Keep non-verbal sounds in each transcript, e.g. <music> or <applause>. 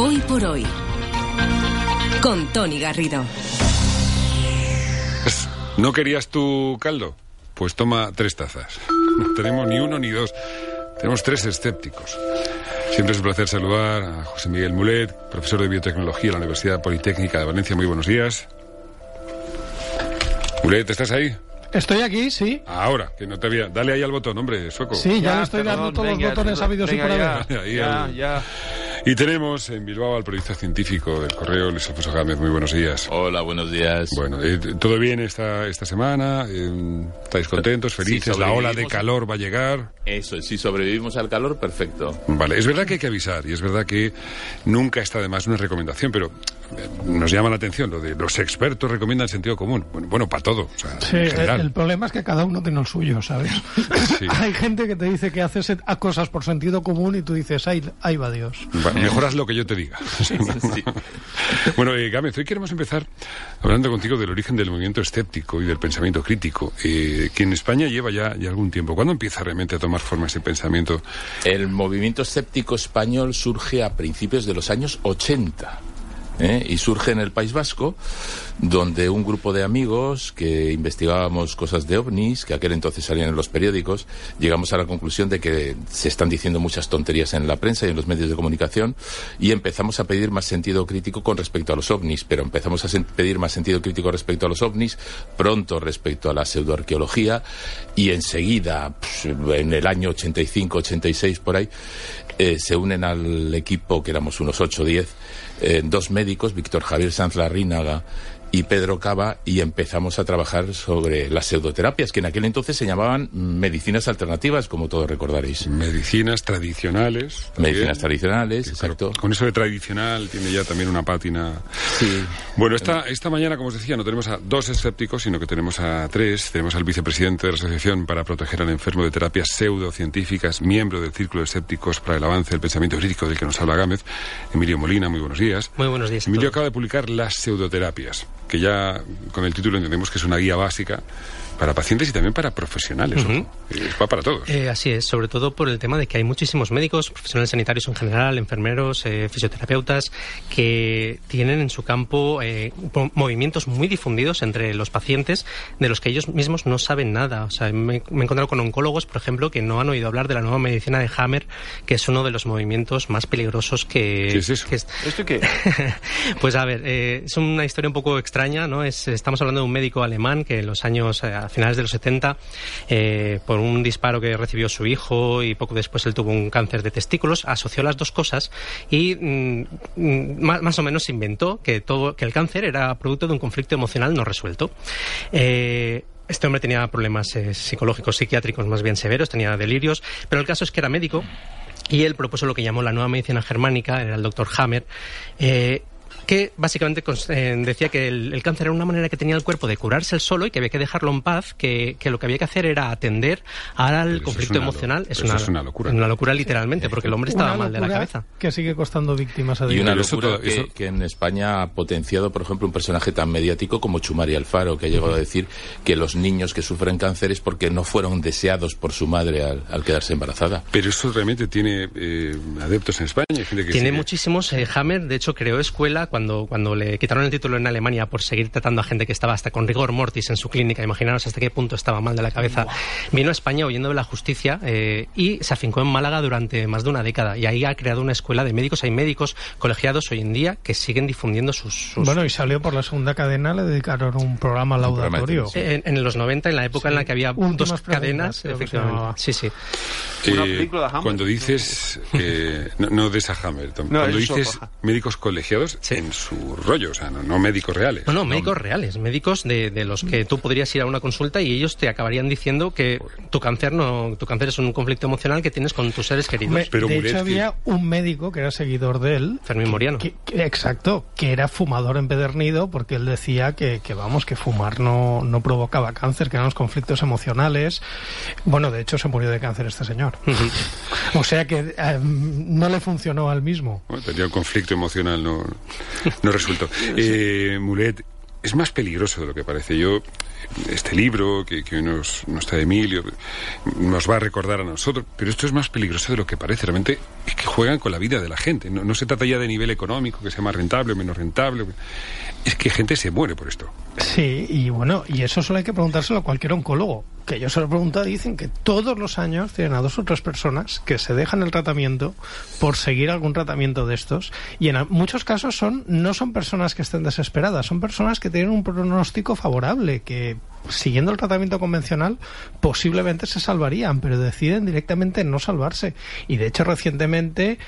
Hoy por hoy. Con Tony Garrido. ¿No querías tu caldo? Pues toma tres tazas. No tenemos ni uno ni dos. Tenemos tres escépticos. Siempre es un placer saludar a José Miguel Mulet, profesor de biotecnología de la Universidad Politécnica de Valencia. Muy buenos días. Mulet, ¿estás ahí? Estoy aquí, sí. Ahora, que no te había. Dale ahí al botón, hombre, sueco. Sí, ya, le estoy dando todos los botones habidos y por haber. Ya, ya. Y tenemos en Bilbao al periodista científico del correo, Luis Alfonso Gámez. Muy buenos días. Hola, buenos días. Bueno, eh, ¿todo bien esta, esta semana? Eh, ¿Estáis contentos, felices? ¿La ola de calor va a llegar? Eso, si sobrevivimos al calor, perfecto. Vale, es verdad que hay que avisar y es verdad que nunca está de más una recomendación, pero nos llama la atención lo de los expertos recomiendan sentido común. Bueno, bueno para todo. sí, el, problema es que cada uno tiene el suyo, ¿sabes? <laughs> hay gente que te dice que haces cosas por sentido común y tú dices, ahí, ahí va Dios. mejoras lo que yo te diga. <laughs> bueno, eh, Gámez, hoy queremos empezar hablando contigo del origen del movimiento escéptico y del pensamiento crítico, eh, que en España lleva ya, ya algún tiempo. ¿Cuándo empieza realmente a tomar forma ese pensamiento? El movimiento escéptico español surge a principios de los años 80. ¿Eh? y surge en el País Vasco, donde un grupo de amigos que investigábamos cosas de ovnis, que aquel entonces salían en los periódicos, llegamos a la conclusión de que se están diciendo muchas tonterías en la prensa y en los medios de comunicación y empezamos a pedir más sentido crítico con respecto a los ovnis, pero empezamos a pedir más sentido crítico respecto a los ovnis, pronto respecto a la pseudoarqueología y enseguida, pues, en el año 85-86 por ahí, eh, se unen al equipo, que éramos unos 8 o 10, eh, dos médicos, Víctor Javier Sanz Larrínaga y Pedro Cava y empezamos a trabajar sobre las pseudoterapias, que en aquel entonces se llamaban medicinas alternativas, como todos recordaréis. Medicinas tradicionales. Medicinas tradicionales, exacto. con eso de tradicional tiene ya también una pátina. Sí. Bueno, esta, esta mañana, como os decía, no tenemos a dos escépticos, sino que tenemos a tres. Tenemos al vicepresidente de la Asociación para Proteger al Enfermo de Terapias Pseudocientíficas, miembro del Círculo de Escépticos para el Avance del Pensamiento Crítico, del que nos habla Gámez, Emilio Molina. Muy buenos días. Muy buenos días. Emilio acaba de publicar Las pseudoterapias que ya con el título entendemos que es una guía básica para pacientes y también para profesionales. Va para todos. Eh, así es, sobre todo por el tema de que hay muchísimos médicos, profesionales sanitarios en general, enfermeros, eh, fisioterapeutas, que tienen en su campo eh, movimientos muy difundidos entre los pacientes de los que ellos mismos no saben nada. O sea, me, he encontrado con oncólogos, por ejemplo, que no han oído hablar de la nueva medicina de Hammer, que es uno de los movimientos más peligrosos que... ¿Qué es eso? ¿Esto qué? <laughs> pues a ver, es una historia un poco extraña, ¿no? Es, estamos hablando de un médico alemán que en los años a finales de los 70, eh, por un disparo que recibió su hijo y poco después él tuvo un cáncer de testículos, asoció las dos cosas y mm, mm, más, o menos inventó que, todo, que el cáncer era producto de un conflicto emocional no resuelto. Eh, este hombre tenía problemas eh, psicológicos, psiquiátricos más bien severos, tenía delirios, pero el caso es que era médico y él propuso lo que llamó la nueva medicina germánica, era el doctor Hammer, que básicamente eh, decía que el, cáncer era una manera que tenía el cuerpo de curarse el solo y que había que dejarlo en paz, que, lo que había que hacer era atender al conflicto emocional. Es una, es una, locura. Una locura literalmente, porque el hombre estaba mal de la cabeza. Que sigue costando víctimas a día. Y una locura que, en España ha potenciado, por ejemplo, un personaje tan mediático como Chumari Alfaro, que ha llegado a decir que los niños que sufren cáncer es porque no fueron deseados por su madre al, quedarse embarazada. Pero eso realmente tiene eh, adeptos en España. tiene muchísimos. Eh, Hammer, de hecho, creó escuela cuando, cuando le quitaron el título en Alemania por seguir tratando a gente que estaba hasta con rigor mortis en su clínica, imaginaros hasta qué punto estaba mal de la cabeza, vino a España huyendo de la justicia eh, y se afincó en Málaga durante más de una década. Y ahí ha creado una escuela de médicos. Hay médicos colegiados hoy en día que siguen difundiendo sus... Bueno, y salió por la segunda cadena, le dedicaron un programa laudatorio. en, los 90, en la época en la que había dos cadenas, efectivamente. Sí, sí. Eh, cuando dices, no, no, de esa Hammer, cuando dices médicos colegiados, en su rollo, o sea, no, médicos reales. No, no, médicos reales, médicos de, de, los que tú podrías ir a una consulta y ellos te acabarían diciendo que tu cáncer no, tu cáncer es un conflicto emocional que tienes con tus seres queridos. Pero de hecho había un médico que era seguidor de él, Fermín Moriano. exacto, que era fumador empedernido porque él decía que, que vamos, que fumar no, no provocaba cáncer, que eran los conflictos emocionales. Bueno, de hecho se murió de cáncer este señor. <laughs> o sea que em, no le funcionó al mismo. tenía un conflicto emocional no, <laughs> no resuelto. Eh, Mulet, es más peligroso de lo que parece. Yo, este libro que, que hoy nos, nos trae Emilio, nos va a recordar a nosotros, pero esto es más peligroso de lo que parece. Realmente es que juegan con la vida de la gente. No, no se trata ya de nivel económico, que sea más rentable o menos rentable. Es que gente se muere por esto. Sí, y bueno, y eso solo hay que preguntárselo a cualquier oncólogo. Que yo se lo he preguntado dicen que todos los años tienen a dos o tres personas que se dejan el tratamiento por seguir algún tratamiento de estos. Y en muchos casos son no son personas que estén desesperadas, son personas que tienen un pronóstico favorable, que siguiendo el tratamiento convencional posiblemente se salvarían, pero deciden directamente no salvarse. Y de hecho recientemente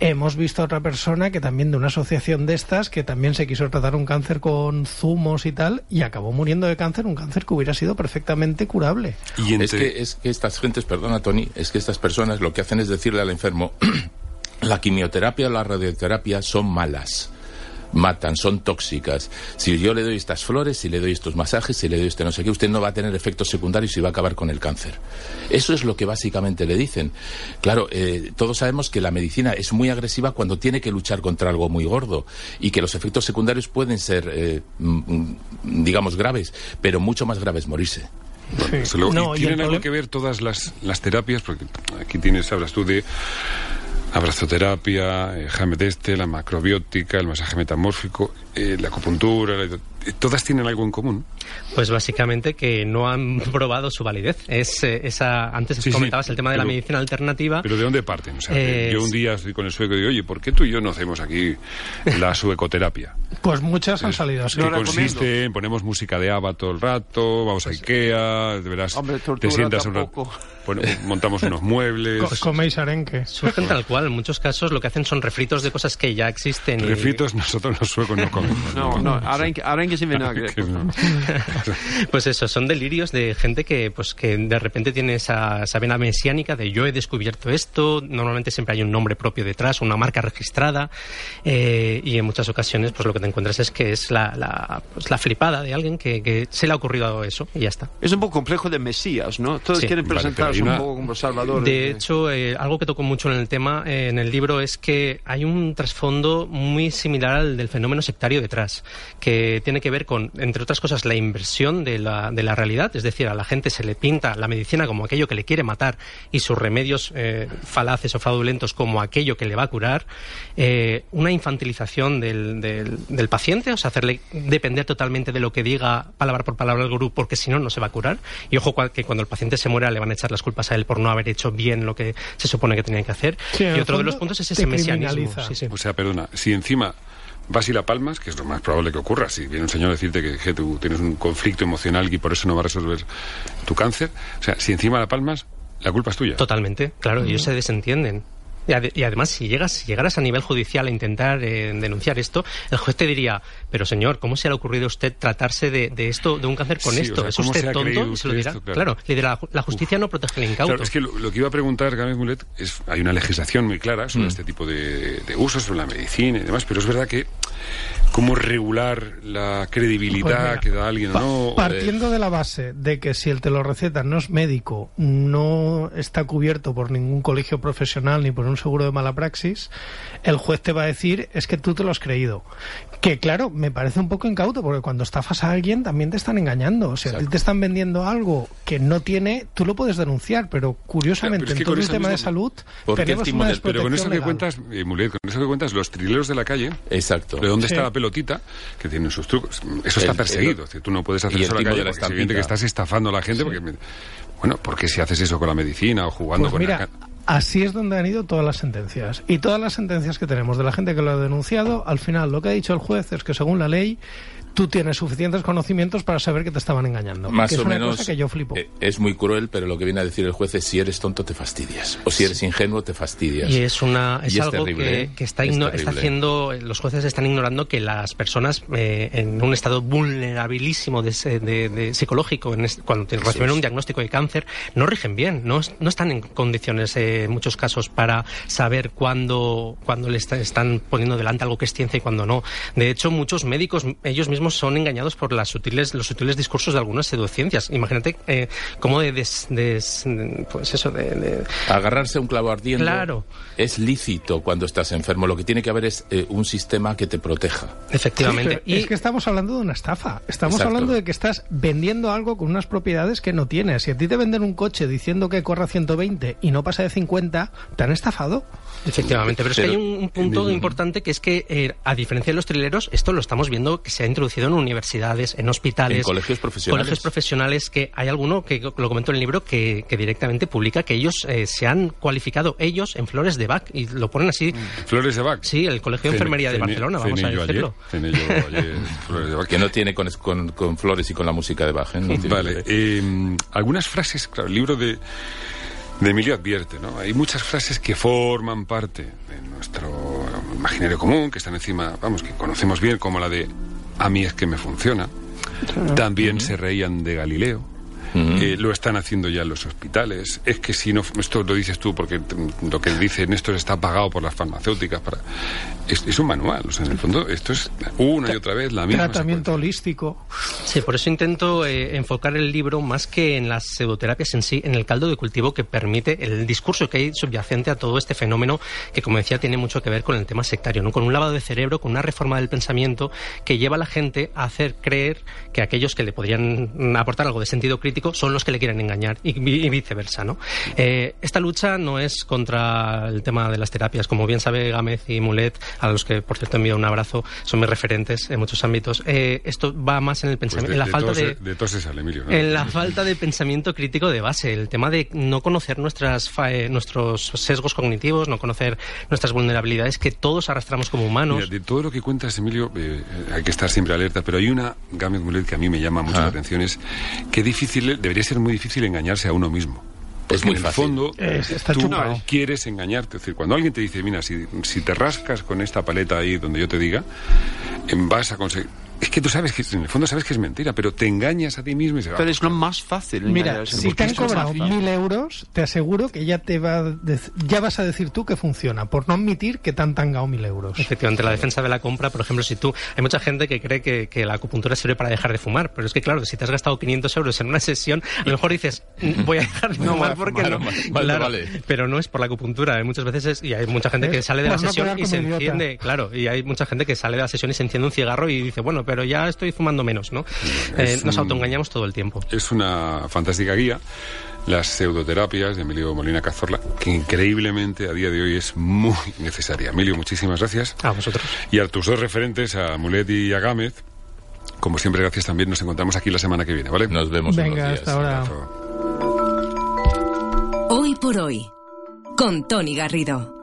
hemos visto a otra persona que también de una asociación de estas que también se quiso tratar un cáncer con zumos y tal y acabó muriendo de cáncer, un cáncer que hubiera sido perfectamente curable. Y es, que, es que estas gentes, perdona Tony, es que estas personas lo que hacen es decirle al enfermo <clears throat> la quimioterapia o la radioterapia son malas matan, son tóxicas. Si yo le doy estas flores, si le doy estos masajes, si le doy este no sé qué, usted no va a tener efectos secundarios y va a acabar con el cáncer. Eso es lo que básicamente le dicen. Claro, eh, todos sabemos que la medicina es muy agresiva cuando tiene que luchar contra algo muy gordo y que los efectos secundarios pueden ser, eh, mm, digamos, graves, pero mucho más graves morirse. tienen algo que ver todas las, las terapias, porque aquí tienes, hablas tú de abrazoterapia, el este, la macrobiótica, el masaje metamórfico, eh, la acupuntura, todas tienen algo en común. Pues básicamente que no han <laughs> probado su validez. Es eh, esa antes comentabas el tema de la medicina alternativa. Pero ¿de dónde parten? Yo un día estoy con el sueco y digo, oye, ¿por qué tú y yo no hacemos aquí <laughs> la suecoterapia? Pues muchas han salido así. Que consiste en ponemos música de ABBA todo el rato, vamos a pues, Ikea, de veras, te sientas un rato, montamos unos <laughs> muebles. coméis arenque. Surgen tal cual. En muchos casos lo que hacen son refritos de cosas que ya existen. Refritos nosotros los suecos no comemos. No, no, arenque, arenque sin vinagre. <laughs> <laughs> pues eso, son delirios de gente que, pues, que de repente tiene esa, esa, vena mesiánica de yo he descubierto esto, normalmente siempre hay un nombre propio detrás, una marca registrada, eh, y en muchas ocasiones pues lo que te encuentras es que es la, la, pues, la flipada de alguien que, que, se le ha ocurrido eso y ya está. Es un poco complejo de Mesías, ¿no? Todos quieren presentarse un poco como salvadores. De hecho, eh, algo que toco mucho en el tema, eh, en el libro, es que hay un trasfondo muy similar al del fenómeno sectario detrás, que tiene que ver con, entre otras cosas, la inversión de la, de la realidad, es decir, a la gente se le pinta la medicina como aquello que le quiere matar y sus remedios eh, falaces o fraudulentos como aquello que le va a curar, eh, una infantilización del, del, paciente, o sea, hacerle depender totalmente de lo que diga palabra por palabra el gurú, porque si no, no se va a curar. Y ojo que cuando el paciente se muera le van a echar las culpas a él por no haber hecho bien lo que se supone que tenía que hacer. y otro de los puntos es ese mesianismo. O sea, perdona, si encima vas y la palmas, que es lo más probable que ocurra, si viene un señor a decirte que, tú tienes un conflicto emocional y por eso no va a resolver tu cáncer, o sea, si encima la palmas, la culpa es tuya. Totalmente, claro, ellos se desentienden. Y, además, si llegas, si llegaras a nivel judicial a intentar eh, denunciar esto, el juez te diría, pero señor, ¿cómo se le ha ocurrido a usted tratarse de, esto, de un cáncer con esto? ¿Es usted tonto? se lo dirá. claro. le dirá, la justicia no protege el incauto. es que lo, que iba a preguntar, Gámez Mulet, es, hay una legislación muy clara sobre mm. este tipo de, de usos, sobre la medicina y demás, pero es verdad que cómo regular la credibilidad pues que da alguien o no. Partiendo de la base de que si el te lo receta no es médico, no está cubierto por ningún colegio profesional ni por un seguro de mala praxis, el juez te va a decir es que tú te lo has creído. Que claro, me parece un poco incauto porque cuando estafas a alguien también te están engañando. O sea, te están vendiendo algo que no tiene, tú lo puedes denunciar, pero curiosamente en todo el tema de salud tenemos una Pero con eso que cuentas, eh, Mulet, con eso que cuentas, los trileros de la calle. Exacto. ¿De dónde está la pelotita? Que tiene sus trucos. Eso está perseguido. tú no puedes hacer eso en la calle porque es evidente que estás estafando a la gente porque... Bueno, porque si haces eso con la medicina o jugando pues con Así es donde han ido todas las sentencias. Y todas las sentencias que tenemos de la gente que lo ha denunciado, al final lo que ha dicho el juez es que según la ley tú tienes suficientes conocimientos para saber que te estaban engañando. Más o es una cosa que yo flipo. Eh, es muy cruel, pero lo que viene a decir el juez es si eres tonto te fastidias. O si eres ingenuo te fastidias. Y es, una, es, algo que, ¿eh? está, está, haciendo, los jueces están ignorando que las personas eh, en un estado vulnerabilísimo de, psicológico, en cuando reciben un diagnóstico de cáncer, no rigen bien, no, no están en condiciones en muchos casos para saber cuándo, cuándo le están poniendo delante algo que es ciencia y cuándo no. De hecho, muchos médicos ellos mismos mismos son engañados por las sutiles, los sutiles discursos de algunas pseudociencias. Imagínate eh, cómo de, pues eso de, agarrarse a un clavo ardiendo. Claro. Es lícito cuando estás enfermo. Lo que tiene que haber es eh, un sistema que te proteja. Efectivamente. y... Es que estamos hablando de una estafa. Estamos hablando de que estás vendiendo algo con unas propiedades que no tienes. Si a ti te venden un coche diciendo que corre a 120 y no pasa de 50, te han estafado. Efectivamente, pero es que hay un, punto importante que es que, eh, a diferencia de los trileros, esto lo estamos viendo que se ha introducido en universidades, en hospitales, en colegios profesionales. Colegios profesionales, que hay alguno que lo comento en el libro que, directamente publica que ellos eh, se han cualificado ellos en flores de Bach y lo ponen así. ¿Flores de Bach? Sí, el Colegio de Enfermería de Barcelona, vamos a decirlo. <laughs> que no tiene con, con, flores y con la música de Bach. ¿eh? vale, algunas frases, claro, el libro de de Emilio advierte, ¿no? Hay muchas frases que forman parte de nuestro imaginario común, que están encima, vamos, que conocemos bien, como la de a mí es que me funciona. También se reían de Galileo. Eh, lo están haciendo ya en los hospitales. Es que si no, esto lo dices tú porque lo que dicen esto está pagado por las farmacéuticas. Para, es, un manual, o sea, en el fondo esto es una y otra vez la misma. Tratamiento holístico. Sí, por eso intento eh, enfocar el libro más que en las pseudoterapias en sí, en el caldo de cultivo que permite el discurso que hay subyacente a todo este fenómeno que, como decía, tiene mucho que ver con el tema sectario, ¿no? con un lavado de cerebro, con una reforma del pensamiento que lleva a la gente a hacer creer que aquellos que le podrían aportar algo de sentido crítico son los que le quieren engañar y, viceversa. ¿no? Eh, esta lucha no es contra el tema de las terapias. Como bien sabe Gámez y Mulet, a los que por cierto envío un abrazo, son mis referentes en muchos ámbitos. Eh, esto va más en el pues pensamiento, en la falta de, en la falta de pensamiento crítico de base, el tema de no conocer nuestras eh, nuestros sesgos cognitivos, no conocer nuestras vulnerabilidades que todos arrastramos como humanos. de todo lo que cuentas, Emilio, hay que estar siempre alerta, pero hay una Gámez Mulet que a mí me llama mucho la ah. atención es qué difícil debería ser muy difícil engañarse a uno mismo. es muy en el fondo, tú quieres engañarte. Es decir, cuando alguien te dice, mira, si, si te rascas con esta paleta ahí donde yo te diga, vas a conseguir es que tú sabes que en el fondo sabes que es mentira, pero te engañas a ti mismo y se va. Pero es lo más fácil. Mira, si te han cobrado mil euros, te aseguro que ya te va ya vas a decir tú que funciona, por no admitir que te han tangado mil euros. Efectivamente, la defensa de la compra, por ejemplo, si tú hay mucha gente que cree que, que la acupuntura sirve para dejar de fumar, pero es que claro, si te has gastado 500 euros en una sesión, a lo mejor dices mm, voy a dejar de fumar porque no, pero no es por la acupuntura. Muchas veces es, y hay mucha gente que sale de la sesión y se enciende, claro, y hay mucha gente que sale de la sesión y se enciende un cigarro y dice bueno, pero ya estoy fumando menos, ¿no? Eh, nos autoengañamos todo el tiempo. Es una fantástica guía las pseudoterapias de Emilio Molina Cazorla, que increíblemente a día de hoy es muy necesaria. Emilio, muchísimas gracias. A vosotros. Y a tus dos referentes, a Mulet y a Gámez, como siempre, gracias también. Nos encontramos aquí la semana que viene, ¿vale? Nos vemos Venga, hasta ahora. Hoy por hoy, con Tony Garrido.